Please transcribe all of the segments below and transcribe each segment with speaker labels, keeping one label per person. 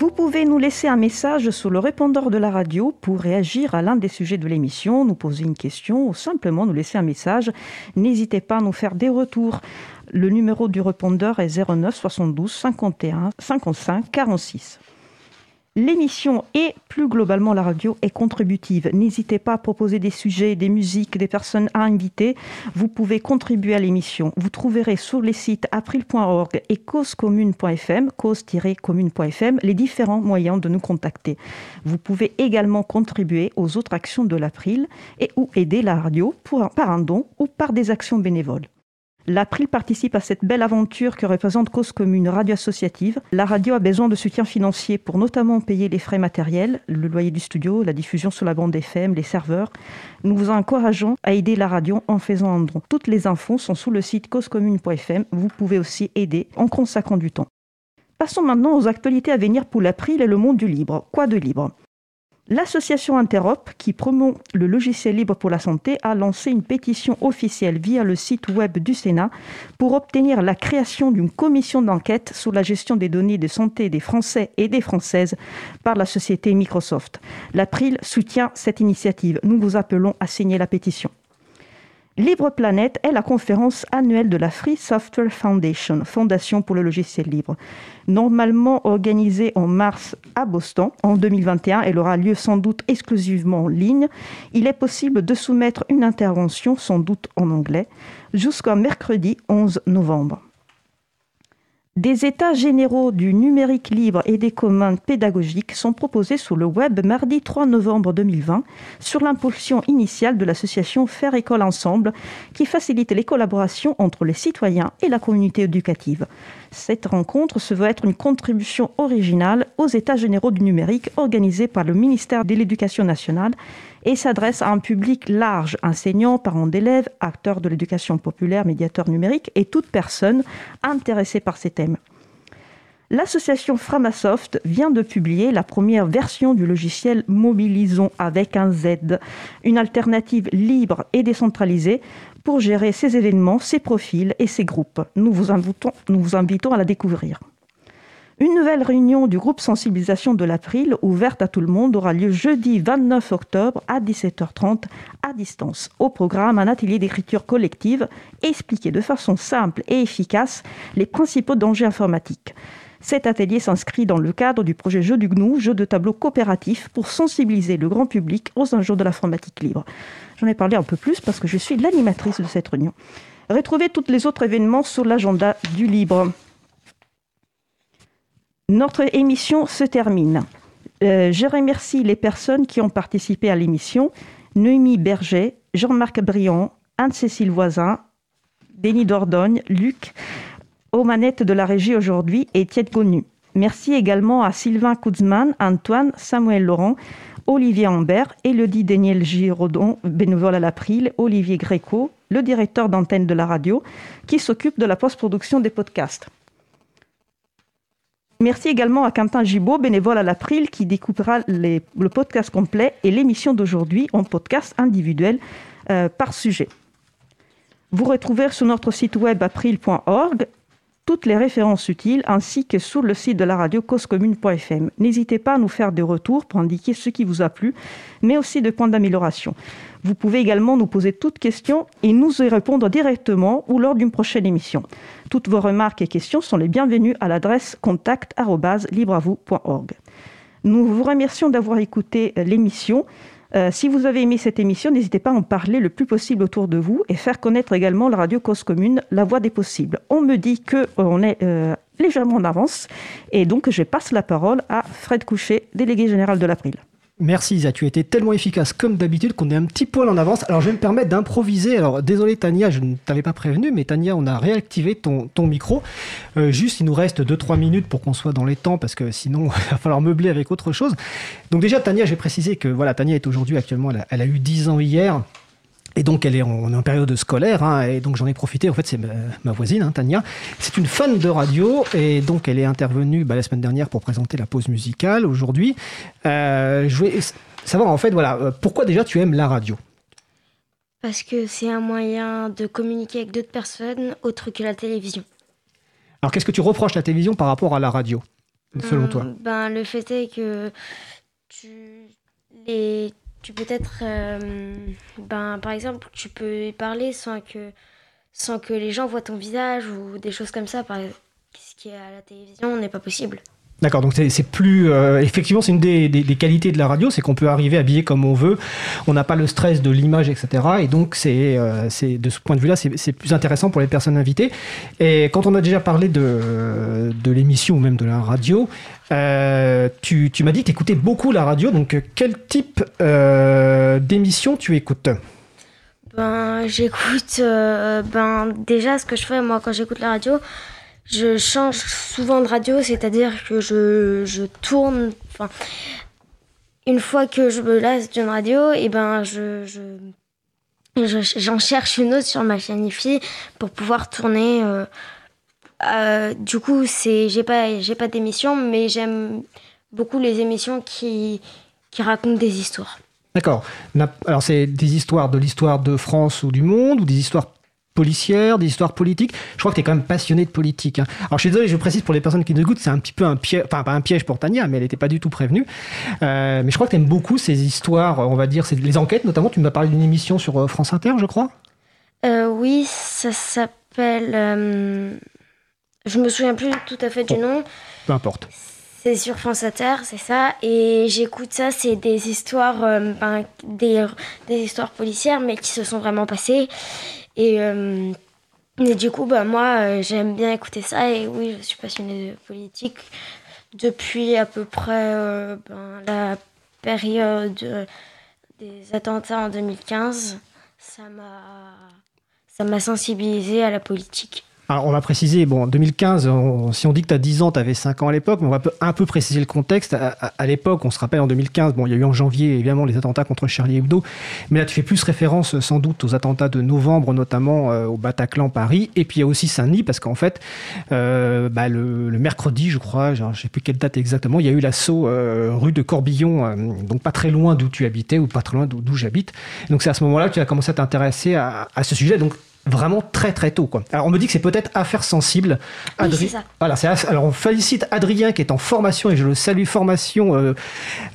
Speaker 1: Vous pouvez nous laisser un message sur le répondeur de la radio pour réagir à l'un des sujets de l'émission, nous poser une question ou simplement nous laisser un message. N'hésitez pas à nous faire des retours. Le numéro du répondeur est 09 72 51 55 46. L'émission et plus globalement la radio est contributive. N'hésitez pas à proposer des sujets, des musiques, des personnes à inviter. Vous pouvez contribuer à l'émission. Vous trouverez sur les sites april.org et causecommune.fm, cause-commune.fm, les différents moyens de nous contacter. Vous pouvez également contribuer aux autres actions de l'April et ou aider la radio par un don ou par des actions bénévoles. L'April participe à cette belle aventure que représente Cause Commune, radio associative. La radio a besoin de soutien financier pour notamment payer les frais matériels, le loyer du studio, la diffusion sur la bande FM, les serveurs. Nous vous encourageons à aider la radio en faisant un don. Toutes les infos sont sous le site causecommune.fm. Vous pouvez aussi aider en consacrant du temps. Passons maintenant aux actualités à venir pour l'April et le monde du libre. Quoi de libre? L'association Interop, qui promeut le logiciel libre pour la santé, a lancé une pétition officielle via le site web du Sénat pour obtenir la création d'une commission d'enquête sur la gestion des données de santé des Français et des Françaises par la société Microsoft. L'April soutient cette initiative. Nous vous appelons à signer la pétition. Libre Planète est la conférence annuelle de la Free Software Foundation, Fondation pour le logiciel libre. Normalement organisée en mars à Boston en 2021, elle aura lieu sans doute exclusivement en ligne. Il est possible de soumettre une intervention, sans doute en anglais, jusqu'au mercredi 11 novembre. Des états généraux du numérique libre et des commandes pédagogiques sont proposés sur le web mardi 3 novembre 2020 sur l'impulsion initiale de l'association Faire École Ensemble qui facilite les collaborations entre les citoyens et la communauté éducative. Cette rencontre se veut être une contribution originale aux États généraux du numérique organisés par le ministère de l'Éducation nationale et s'adresse à un public large, enseignants, parents d'élèves, acteurs de l'éducation populaire, médiateurs numériques et toute personne intéressée par ces thèmes. L'association Framasoft vient de publier la première version du logiciel Mobilisons avec un Z, une alternative libre et décentralisée pour gérer ces événements, ces profils et ces groupes. Nous vous invitons, nous vous invitons à la découvrir. Une nouvelle réunion du groupe sensibilisation de l'April, ouverte à tout le monde, aura lieu jeudi 29 octobre à 17h30 à distance. Au programme, un atelier d'écriture collective expliquer de façon simple et efficace les principaux dangers informatiques. Cet atelier s'inscrit dans le cadre du projet Jeu du GNU, jeu de tableau coopératif pour sensibiliser le grand public aux enjeux de l'informatique libre. J'en ai parlé un peu plus parce que je suis l'animatrice de cette réunion. Retrouvez tous les autres événements sur l'agenda du libre. Notre émission se termine. Euh, je remercie les personnes qui ont participé à l'émission. Noémie Berger, Jean-Marc Briand, Anne-Cécile Voisin, Denis Dordogne, Luc, aux manettes de la régie aujourd'hui et Tiet Gonu. Merci également à Sylvain Kuzman, Antoine, Samuel Laurent, Olivier Ambert, Elodie Daniel Giraudon, bénévole à l'April, Olivier Gréco, le directeur d'antenne de la radio, qui s'occupe de la post-production des podcasts. Merci également à Quentin Gibaud, bénévole à l'April, qui découpera le podcast complet et l'émission d'aujourd'hui en podcast individuel euh, par sujet. Vous retrouvez sur notre site web april.org toutes les références utiles ainsi que sur le site de la radio causecommune.fm. N'hésitez pas à nous faire des retours pour indiquer ce qui vous a plu, mais aussi des points d'amélioration. Vous pouvez également nous poser toutes questions et nous y répondre directement ou lors d'une prochaine émission. Toutes vos remarques et questions sont les bienvenues à l'adresse contact@libreavou.org. Nous vous remercions d'avoir écouté l'émission. Euh, si vous avez aimé cette émission, n'hésitez pas à en parler le plus possible autour de vous et faire connaître également la radio Cause Commune, la voix des possibles. On me dit qu'on est euh, légèrement en avance et donc je passe la parole à Fred Couchet, délégué général de l'April.
Speaker 2: Merci Isa, tu as été tellement efficace comme d'habitude qu'on est un petit poil en avance. Alors je vais me permettre d'improviser. Alors désolé Tania, je ne t'avais pas prévenu, mais Tania, on a réactivé ton, ton micro. Euh, juste, il nous reste 2-3 minutes pour qu'on soit dans les temps parce que sinon, il va falloir meubler avec autre chose. Donc déjà, Tania, j'ai précisé que voilà, Tania est aujourd'hui actuellement, elle a, elle a eu 10 ans hier. Et donc, elle est en, on est en période scolaire, hein, et donc j'en ai profité. En fait, c'est ma, voisine, hein, Tania. C'est une fan de radio, et donc elle est intervenue bah, la semaine dernière pour présenter la pause musicale aujourd'hui. Euh, je voulais savoir, en fait, voilà, euh, pourquoi déjà tu aimes la radio?
Speaker 3: Parce que c'est un moyen de communiquer avec d'autres personnes autres que la télévision.
Speaker 2: Alors, qu'est-ce que tu reproches la télévision par rapport à la radio selon
Speaker 3: Hum,
Speaker 2: toi?
Speaker 3: Ben, le fait est que tu, les, tu peux être. euh, ben, par exemple, tu peux parler sans que, sans que les gens voient ton visage ou des choses comme ça. Par, ce qui est à la télévision n'est pas possible.
Speaker 2: D'accord, donc c'est plus. euh, effectivement, c'est une des, qualités de la radio, c'est qu'on peut arriver habillé comme on veut. On n'a pas le stress de l'image, etc. Et donc, euh, c'est- de ce point de vue-là, c'est plus intéressant pour les personnes invitées. Et quand on a déjà parlé de, l'émission ou même de la radio, euh, tu, m'as dit que tu écoutais beaucoup la radio. Donc, quel type d'émission tu écoutes?
Speaker 3: Ben, j'écoute. ben, déjà, ce que je fais, moi, quand j'écoute la radio, je change souvent de radio, c'est-à-dire que je, je tourne. Enfin, une fois que je me lasse d'une radio, et ben, je. je je- J'en cherche une autre sur ma chaîne IFI pour pouvoir tourner. euh, euh, du coup, c'est j'ai pas j'ai pas d'émission, mais j'aime beaucoup les émissions qui qui racontent des histoires.
Speaker 2: D'accord. Alors, c'est des histoires de l'histoire de France ou du monde, ou des histoires policières, des histoires politiques. Je crois que tu es quand même passionné de politique. hein. Alors, je suis désolé, je précise pour les personnes qui nous écoutent, c'est un petit peu un piège, enfin, pas un piège pour Tania, mais elle n'était pas du tout prévenue. Euh, mais je crois que tu aimes beaucoup ces histoires, on va dire, les enquêtes, notamment. Tu m'as parlé d'une émission sur euh, France Inter, je crois.
Speaker 3: Euh, oui, ça s'appelle. euh, je me souviens plus tout à fait du nom.
Speaker 2: Peu importe.
Speaker 3: C'est sur France Inter, c'est ça. Et j'écoute ça, c'est des histoires, euh, ben, des, des histoires policières, mais qui se sont vraiment passées. Et, euh, et du coup, ben, moi, euh, j'aime bien écouter ça. Et oui, je suis passionnée de politique depuis à peu près euh, ben, la période des attentats en 2015. Ça m'a, ça m'a sensibilisée à la politique.
Speaker 2: Alors, on va préciser, bon, en 2015, on- si on dit que tu as 10 ans, tu avais 5 ans à l'époque, mais on va un peu préciser le contexte. À, l'époque, on se rappelle en 2015, bon, il y a eu en janvier, évidemment, les attentats contre Charlie Hebdo, mais là, tu fais plus référence, sans doute, aux attentats de novembre, notamment euh, au Bataclan, Paris, et puis il y a aussi Saint-Denis, parce qu'en fait, euh, bah, le, le mercredi, je crois, genre, je sais plus quelle date exactement, il y a eu l'assaut euh, rue de Corbillon, euh, donc pas très loin d'où tu habitais, ou pas très loin d'où j'habite. Donc c'est à ce moment-là que tu as commencé à t'intéresser à, à ce sujet, donc vraiment très très tôt. Quoi. Alors on me dit que c'est peut-être affaire sensible. Adri-
Speaker 3: ça.
Speaker 2: Voilà, alors on félicite Adrien qui est en formation et je le salue formation euh,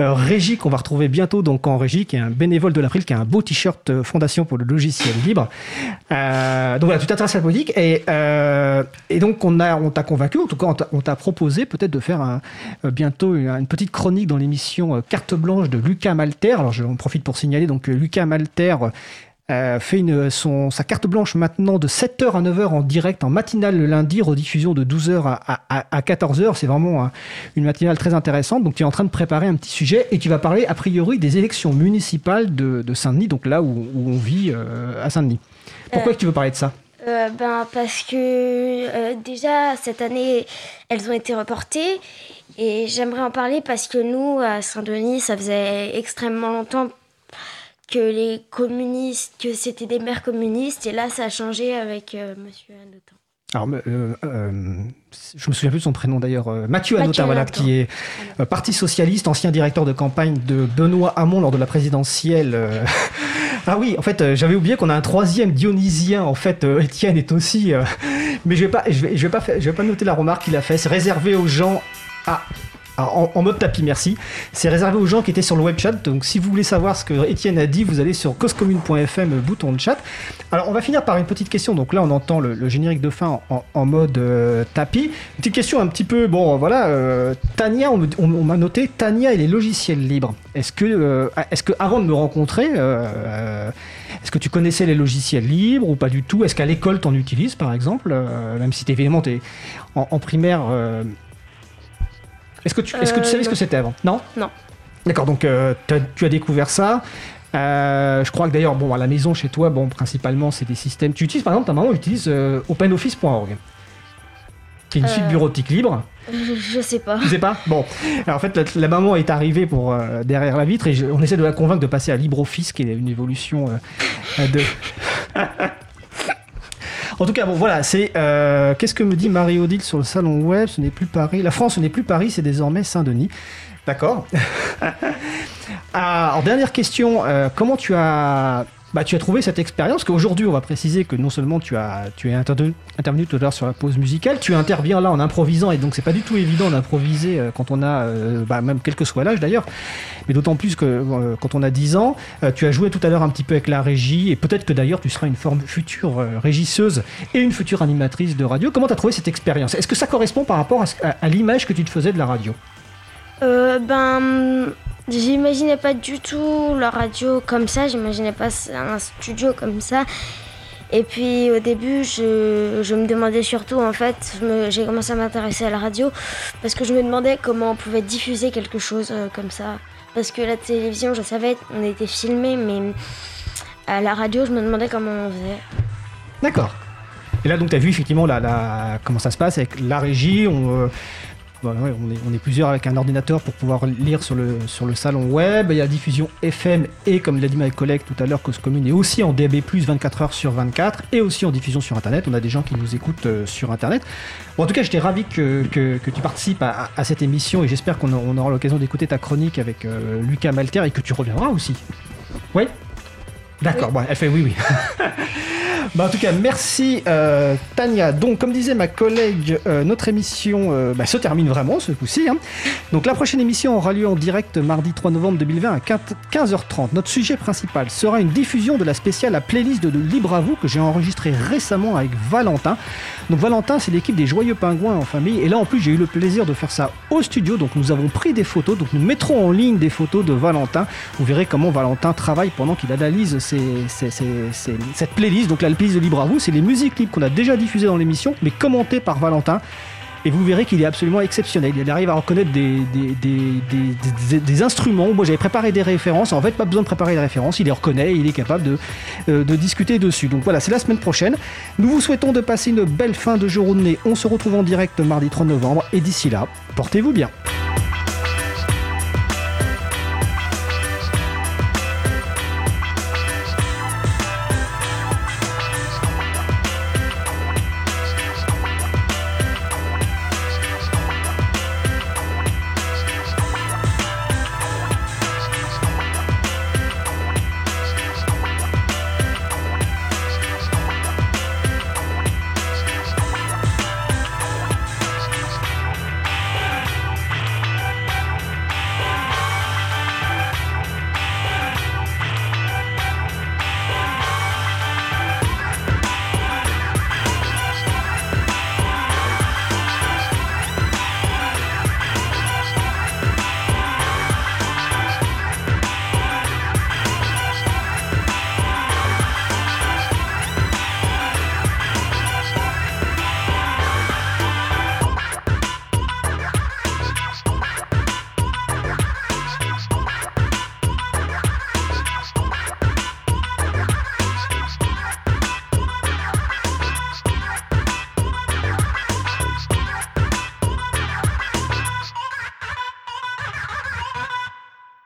Speaker 2: euh, régie qu'on va retrouver bientôt donc en régie qui est un bénévole de l'April qui a un beau t-shirt euh, Fondation pour le logiciel libre. Euh, donc voilà, tu t'intéresses à la politique et, et donc on a on t'a convaincu, en tout cas on t'a- proposé peut-être de faire un- bientôt une, une petite chronique dans l'émission Carte blanche de Lucas Malter. Alors je profite pour signaler donc Lucas Malter euh, fait une, son, sa carte blanche maintenant de 7h à 9h en direct, en matinale le lundi, rediffusion de 12h à, à, à 14h. C'est vraiment un- une matinale très intéressante. Donc tu es en train de préparer un petit sujet et tu vas parler a priori des élections municipales de, de Saint-Denis, donc là où, où on vit euh, à Saint-Denis. Pourquoi
Speaker 3: Euh,
Speaker 2: que tu veux parler de ça?
Speaker 3: Euh, ben, parce que euh, déjà, cette année, elles ont été reportées. Et j'aimerais en parler parce que nous, à Saint-Denis, ça faisait extrêmement longtemps que les communistes, que c'était des maires communistes. Et là, ça a changé avec euh, Monsieur Hanotin.
Speaker 2: Alors, euh, euh, je me souviens plus de son prénom d'ailleurs. euh, Mathieu
Speaker 3: Mathieu
Speaker 2: Hanotin, voilà,
Speaker 3: Hanotin.
Speaker 2: qui est euh, Parti Socialiste, ancien directeur de campagne de Benoît Hamon lors de la présidentielle. ah oui, en fait, j'avais oublié qu'on a un troisième Dionysien. En fait, Étienne est aussi. Mais je vais pas, je vais, je vais pas, faire- je vais pas noter la remarque qu'il a fait. C'est réservé aux gens. Ah. Alors, en, mode tapis, merci. C'est réservé aux gens qui étaient sur le web chat. Donc, si vous voulez savoir ce que Étienne a dit, vous allez sur causecommune.fm, bouton de chat. Alors, on va finir par une petite question. Donc là, on entend le, générique de fin en, mode euh, tapis. Une petite question un petit peu. Bon, voilà. euh, Tania, on, m'a noté Tania et les logiciels libres. Est-ce que, euh, avant de me rencontrer, euh, euh, est-ce que tu connaissais les logiciels libres ou pas du tout? Est-ce qu'à l'école, t'en utilises, par exemple Euh, Même si t'es évidemment en, en primaire. Est-ce que tu, est-ce que tu
Speaker 3: Euh,
Speaker 2: savais ce que c'était avant? Non?
Speaker 3: Non.
Speaker 2: D'accord. Donc, euh, tu as découvert ça. Euh, je crois que d'ailleurs, bon, à la maison, chez toi, bon, principalement, c'est des systèmes. Tu utilises, par exemple, ta maman utilise euh, OpenOffice.org, qui est une
Speaker 3: Euh.
Speaker 2: suite bureautique libre.
Speaker 3: Je, je sais pas.
Speaker 2: Tu sais pas? Bon. Alors, en fait, la, la maman est arrivée pour derrière la vitre et je- on essaie de la convaincre de passer à LibreOffice, qui est une évolution de. En tout cas, bon, voilà, c'est. euh, Qu'est-ce que me dit Marie-Odile sur le salon web? Ce n'est plus Paris. La France, ce n'est plus Paris, c'est désormais Saint-Denis. D'accord. Ah, alors, dernière question. euh, comment tu as bah, tu as trouvé cette expérience qu'aujourd'hui, on va préciser que non seulement tu, as, tu es intervenu, tout à l'heure sur la pause musicale, tu interviens là en improvisant, et donc c'est pas du tout évident d'improviser euh, quand on a, euh, bah, même quel que soit l'âge d'ailleurs, mais d'autant plus que euh, quand on a 10 ans, tu as joué tout à l'heure un petit peu avec la régie, et peut-être que d'ailleurs tu seras une future régisseuse et une future animatrice de radio. Comment tu as trouvé cette expérience? Est-ce que ça correspond par rapport à, l'image que tu te faisais de la radio?
Speaker 3: Ben J'imaginais pas du tout la radio comme ça, j'imaginais pas un studio comme ça. Et puis au début, je, me demandais surtout, en fait, j'ai commencé à m'intéresser à la radio parce que je me demandais comment on pouvait diffuser quelque chose euh, comme ça. Parce que la télévision, je savais, on était filmé, mais à la radio, je me demandais comment on faisait.
Speaker 2: D'accord. Et là, donc, tu as vu effectivement la, comment ça se passe avec la régie. Euh, on, est, plusieurs avec un ordinateur pour pouvoir lire sur le, sur le salon web. Il y a la diffusion FM et, comme l'a dit ma collègue tout à l'heure, Cause Commune est aussi en DAB+, 24 heures sur 24 et aussi en diffusion sur Internet. On a des gens qui nous écoutent euh, sur Internet. en tout cas, j'étais ravi que, tu participes à, cette émission et j'espère qu'on aura l'occasion d'écouter ta chronique avec euh, Lucas Malter et que tu reviendras aussi. Oui? D'accord, bon, elle fait oui, oui. Bah, en tout cas, merci euh, Tania. Donc, comme disait ma collègue, euh, notre émission euh, bah, se termine vraiment ce coup-ci. Hein. Donc, la prochaine émission aura lieu en direct mardi 3 novembre 2020 à 15h30. Notre sujet principal sera une diffusion de la spéciale à playlist de Libre à vous que j'ai enregistré récemment avec Valentin. Donc, Valentin, c'est l'équipe des Joyeux Pingouins en famille. Et là, en plus, j'ai eu le plaisir de faire ça au studio. Donc, nous avons pris des photos. Donc, nous mettrons en ligne des photos de Valentin. Vous verrez comment Valentin travaille pendant qu'il analyse cette playlist. Donc, la de Libre à vous, c'est les musiques libres qu'on a déjà diffusées dans l'émission, mais commentées par Valentin. Et vous verrez qu'il est absolument exceptionnel. Il arrive à reconnaître des, instruments. Moi, j'avais préparé des références. En fait, pas besoin de préparer des références. Il les reconnaît il est capable de, euh, de discuter dessus. Donc voilà, c'est la semaine prochaine. Nous vous souhaitons de passer une belle fin de journée. On se retrouve en direct mardi 3 novembre. Et d'ici là, portez-vous bien.